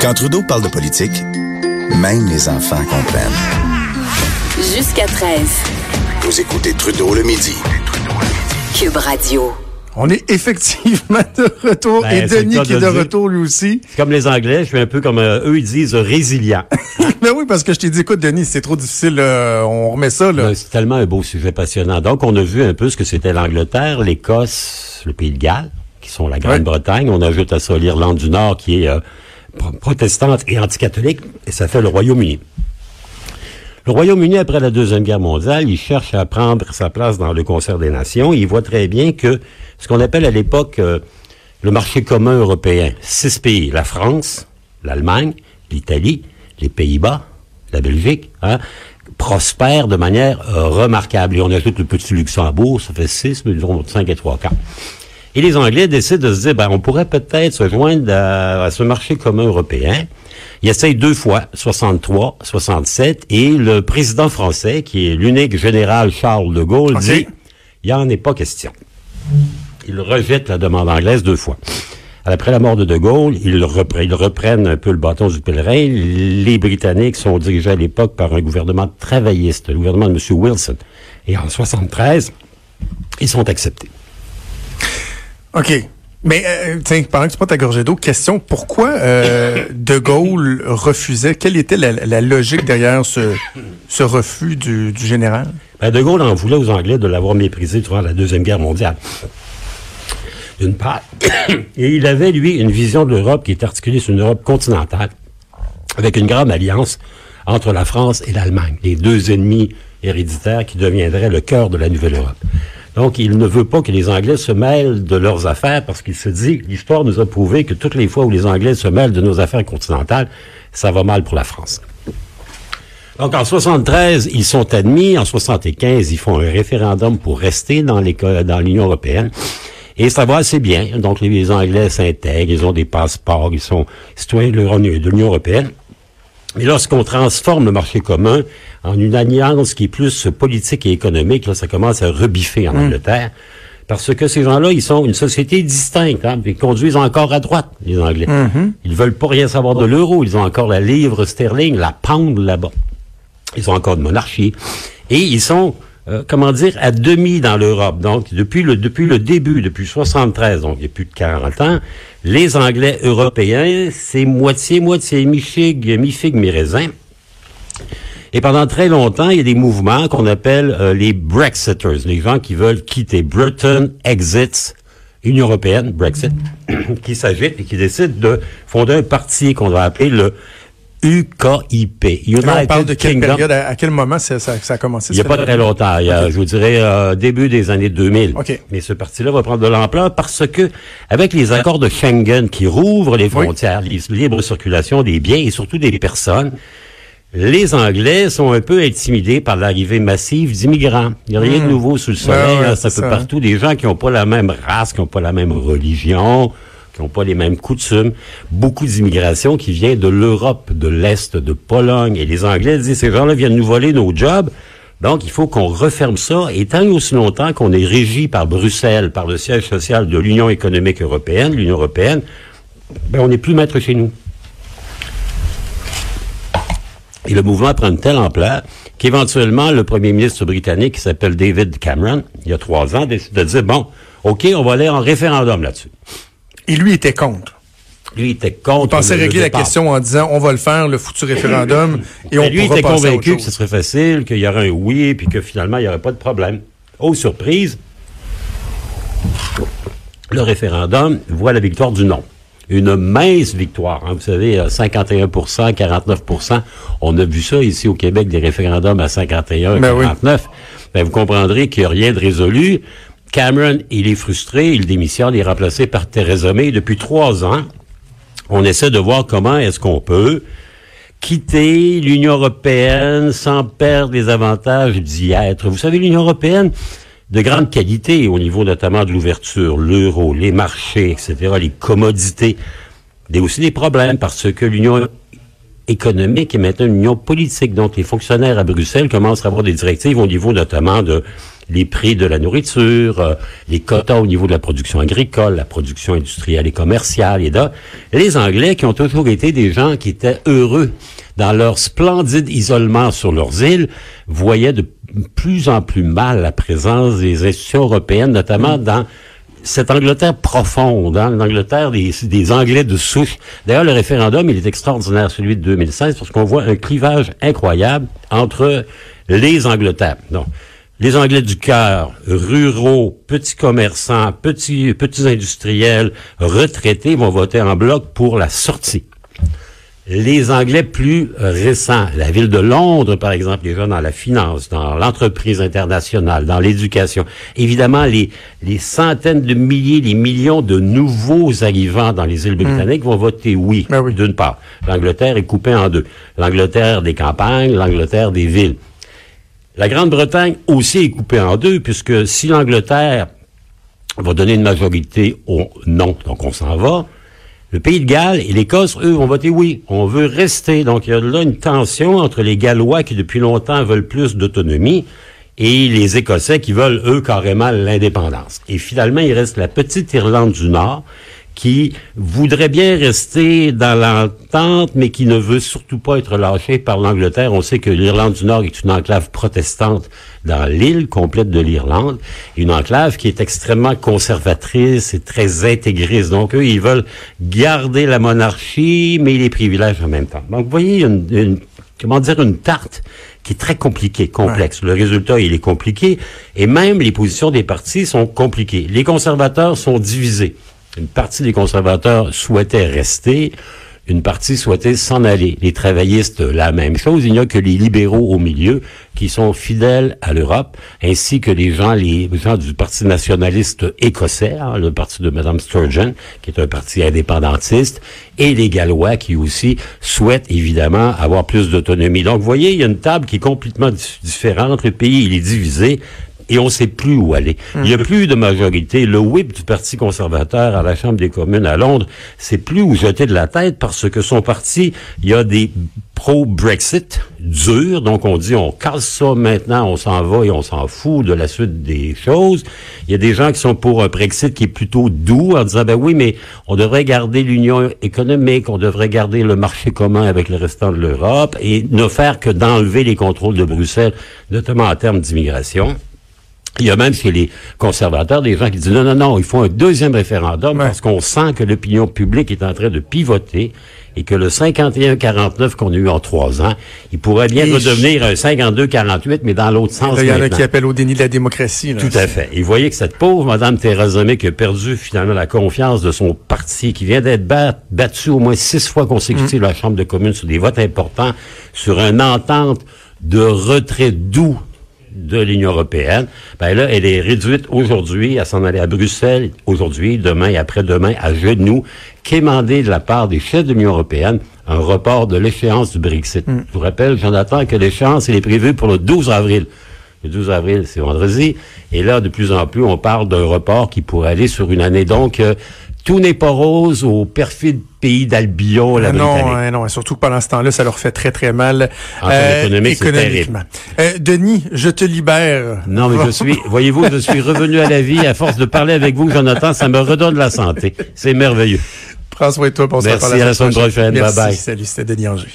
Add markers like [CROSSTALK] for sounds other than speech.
Quand Trudeau parle de politique, même les enfants comprennent. Jusqu'à 13. Vous écoutez Trudeau le midi. Cube Radio. On est effectivement de retour. Ben, et Denis qui est de dire. retour lui aussi. Comme les Anglais, je suis un peu comme euh, eux, ils disent euh, résilient. Mais [LAUGHS] oui, parce que je t'ai dit, écoute, Denis, c'est trop difficile. euh, on remet ça, là. Ben, C'est tellement un beau sujet passionnant. Donc, on a vu un peu ce que c'était l'Angleterre, l'Écosse, le Pays de Galles, qui sont la Grande-Bretagne. On ajoute à ça l'Irlande du Nord, qui est euh, protestante et anticatholique, et ça fait le Royaume-Uni. Le Royaume-Uni, après la Deuxième Guerre mondiale, il cherche à prendre sa place dans le concert des nations. Il voit très bien que ce qu'on appelle à l'époque euh, le marché commun européen, six pays, la France, l'Allemagne, l'Italie, les Pays-Bas, la Belgique, hein, prospèrent de manière euh, remarquable. Et on ajoute le petit Luxembourg, ça fait six, mais disons 5 et trois quarts. Et les Anglais décident de se dire, ben, on pourrait peut-être se joindre à, à ce marché commun européen. Ils essayent deux fois, 63, 67, et le président français, qui est l'unique général Charles de Gaulle, dit, il n'y en est pas question. Il rejette la demande anglaise deux fois. Après la mort de De Gaulle, ils, ils reprennent un peu le bâton du pèlerin. Les Britanniques sont dirigés à l'époque par un gouvernement travailliste, le gouvernement de M. Wilson. Et en 73, ils sont acceptés. OK. Mais, euh, tiens, pendant que tu prends ta gorgée d'eau, question, pourquoi euh, [COUGHS] De Gaulle refusait? Quelle était la, la logique derrière ce, ce refus du, du général? Ben, de Gaulle en voulait aux Anglais de l'avoir méprisé durant la Deuxième Guerre mondiale. D'une part. [COUGHS] Et il avait, lui, une vision de l'Europe qui est articulée sur une Europe continentale, avec une grande alliance entre la France et l'Allemagne, les deux ennemis héréditaires qui deviendraient le cœur de la nouvelle Europe. Donc, il ne veut pas que les Anglais se mêlent de leurs affaires parce qu'il se dit, l'histoire nous a prouvé que toutes les fois où les Anglais se mêlent de nos affaires continentales, ça va mal pour la France. Donc, en 73, ils sont admis. En 75, ils font un référendum pour rester dans l'Union européenne. Et ça va assez bien. Donc, les, Anglais s'intègrent, ils ont des passeports, ils sont citoyens de l'Union européenne. Mais lorsqu'on transforme le marché commun en une alliance qui est plus politique et économique, là, ça commence à rebiffer en Angleterre. Parce que ces gens-là, ils sont une société distincte. Hein, ils conduisent encore à droite, les Anglais. Ils veulent pas rien savoir de l'euro. Ils ont encore la livre sterling, la pound là-bas. Ils ont encore de monarchie. Et ils sont, euh, comment dire, à demi dans l'Europe. Donc, depuis le, début, depuis 73, donc il y a plus de 40 ans, les Anglais européens, c'est moitié-moitié, mi-figue, mi-figue, mi-raisin. Et pendant très longtemps, il y a des mouvements qu'on appelle euh, les Brexiters, les gens qui veulent quitter. Britain exits Union européenne, Brexit, [CLEARS THROAT] qui s'agitent et qui décident de fonder un parti qu'on va appeler le UKIP. United on parle de quelle Kingdom. période, à, à quel moment ça, a commencé? Il n'y a pas très longtemps. Il y a, je vous dirais, euh, début des années 2000. OK. Mais ce parti-là va prendre de l'ampleur parce que, avec les accords de Schengen qui rouvrent les frontières, les libre circulation des biens et surtout des personnes, les Anglais sont un peu intimidés par l'arrivée massive d'immigrants. Il n'y a rien de nouveau sous le soleil. Hmm. Ouais, ouais, là, c'est un c'est peu ça, partout. Des gens qui n'ont pas la même race, qui n'ont pas la même religion, n'ont pas les mêmes coutumes. Beaucoup d'immigration qui vient de l'Europe, de l'Est, de Pologne. Et les Anglais disent, ces gens-là viennent nous voler nos jobs. Donc, il faut qu'on referme ça. Et tant et aussi longtemps qu'on est régi par Bruxelles, par le siège social de l'Union économique européenne, l'Union européenne, ben, on n'est plus maître chez nous. Et le mouvement prend une telle ampleur qu'éventuellement, le premier ministre britannique, qui s'appelle David Cameron, il y a trois ans, décide de dire, bon, OK, on va aller en référendum là-dessus. Et lui était contre. Lui, il était contre. Il pensait le- le régler la question en disant, on va le faire, le futur référendum, [COUGHS] et on lui, pourra était convaincu que ce serait facile, qu'il y aurait un oui, puis que finalement, il n'y aurait pas de problème. Oh, surprise, le référendum voit la victoire du non. Une mince victoire. hein. Vous savez, euh, 51% 49% On a vu ça ici au Québec, des référendums à 51 Ben oui. 49 Ben, vous comprendrez qu'il n'y a rien de résolu. Cameron, il est frustré, il démissionne, il est remplacé par Theresa May. Depuis trois ans, on essaie de voir comment est-ce qu'on peut quitter l'Union européenne sans perdre les avantages d'y être. Vous savez, l'Union européenne, de grande qualité au niveau notamment de l'ouverture, l'euro, les marchés, etc., les commodités. Il y a aussi des problèmes parce que l'Union économique est maintenant une union politique. Donc, les fonctionnaires à Bruxelles commencent à avoir des directives au niveau notamment de les prix de la nourriture, euh, les quotas au niveau de la production agricole, la production industrielle et commerciale. Et là, les Anglais qui ont toujours été des gens qui étaient heureux dans leur splendide isolement sur leurs îles, voyaient de plus en plus mal la présence des institutions européennes, notamment mm. dans cette Angleterre profonde, hein, l'Angleterre des, des Anglais de souche. D'ailleurs, le référendum, il est extraordinaire, celui de 2016, parce qu'on voit un clivage incroyable entre les Angleterres. Donc, les Anglais du cœur, ruraux, petits commerçants, petits, petits industriels, retraités vont voter en bloc pour la sortie les Anglais plus récents, la ville de Londres, par exemple, les gens dans la finance, dans l'entreprise internationale, dans l'éducation, évidemment, les, les centaines de milliers, les millions de nouveaux arrivants dans les îles hmm. britanniques vont voter oui, ben oui. d'une part. L'Angleterre est coupée en deux. L'Angleterre des campagnes, l'Angleterre des villes. La Grande-Bretagne aussi est coupée en deux, puisque si l'Angleterre va donner une majorité au non, donc on s'en va, le Pays de Galles et l'Écosse, eux, ont voté oui. On veut rester. Donc, il y a là une tension entre les Gallois qui, depuis longtemps, veulent plus d'autonomie et les Écossais qui veulent, eux, carrément l'indépendance. Et finalement, il reste la petite Irlande du Nord qui voudrait bien rester dans l'entente, mais qui ne veut surtout pas être lâché par l'Angleterre. On sait que l'Irlande du Nord est une enclave protestante dans l'île complète de l'Irlande, une enclave qui est extrêmement conservatrice et très intégriste. Donc, eux, ils veulent garder la monarchie, mais les privilèges en même temps. Donc, vous voyez, une, une comment dire, une tarte qui est très compliquée, complexe. Le résultat, il est compliqué, et même les positions des partis sont compliquées. Les conservateurs sont divisés. Une partie des conservateurs souhaitait rester, une partie souhaitait s'en aller. Les travaillistes, la même chose. Il n'y a que les libéraux au milieu qui sont fidèles à l'Europe, ainsi que les gens, les gens du Parti nationaliste écossais, hein, le parti de Mme Sturgeon, qui est un parti indépendantiste, et les Gallois qui aussi souhaitent évidemment avoir plus d'autonomie. Donc, vous voyez, il y a une table qui est complètement différente. Le pays, il est divisé et on ne sait plus où aller. Il n'y a plus de majorité. Le whip du Parti conservateur à la Chambre des communes à Londres, c'est plus où jeter de la tête parce que son parti, il y a des pro-Brexit durs, donc on dit on casse ça maintenant, on s'en va et on s'en fout de la suite des choses. Il y a des gens qui sont pour un Brexit qui est plutôt doux en disant ben oui, mais on devrait garder l'union économique, on devrait garder le marché commun avec le restant de l'Europe et ne faire que d'enlever les contrôles de Bruxelles, notamment en termes d'immigration. Il y a même chez les conservateurs des gens qui disent non, non, non, il faut un deuxième référendum parce qu'on sent que l'opinion publique est en train de pivoter et que le 51-49 qu'on a eu en trois ans, il pourrait bien redevenir un 52-48, mais dans l'autre sens. Il y en a qui appellent au déni de la démocratie. Tout à fait. Et vous voyez que cette pauvre Mme Theresa May qui a perdu finalement la confiance de son parti, qui vient d'être battue au moins six fois consécutives mm. à la Chambre de communes sur des votes importants, sur une entente de retrait doux de l'Union européenne, ben là, elle est réduite aujourd'hui à s'en aller à Bruxelles, aujourd'hui, demain et après-demain, à genoux, quémander de la part des chefs de l'Union européenne un report de l'échéance du Brexit. Mm. Je vous rappelle, Jonathan, que l'échéance, elle est prévue pour le 12 avril. Le 12 avril, c'est vendredi. Et là, de plus en plus, on parle d'un report qui pourrait aller sur une année. Donc, euh, tout n'est pas rose au perfide pays d'Albion, la Non, hein, non, surtout que pendant ce temps-là, ça leur fait très, très mal en euh, économique, économiquement. Euh, Denis, je te libère. Non, mais je suis, voyez-vous, je suis revenu à la vie à force de parler avec vous, Jonathan, ça me redonne la santé. C'est merveilleux. Prends soin de toi, Merci, à la semaine prochaine. Merci, bye bye. Salut, c'était Denis Anger.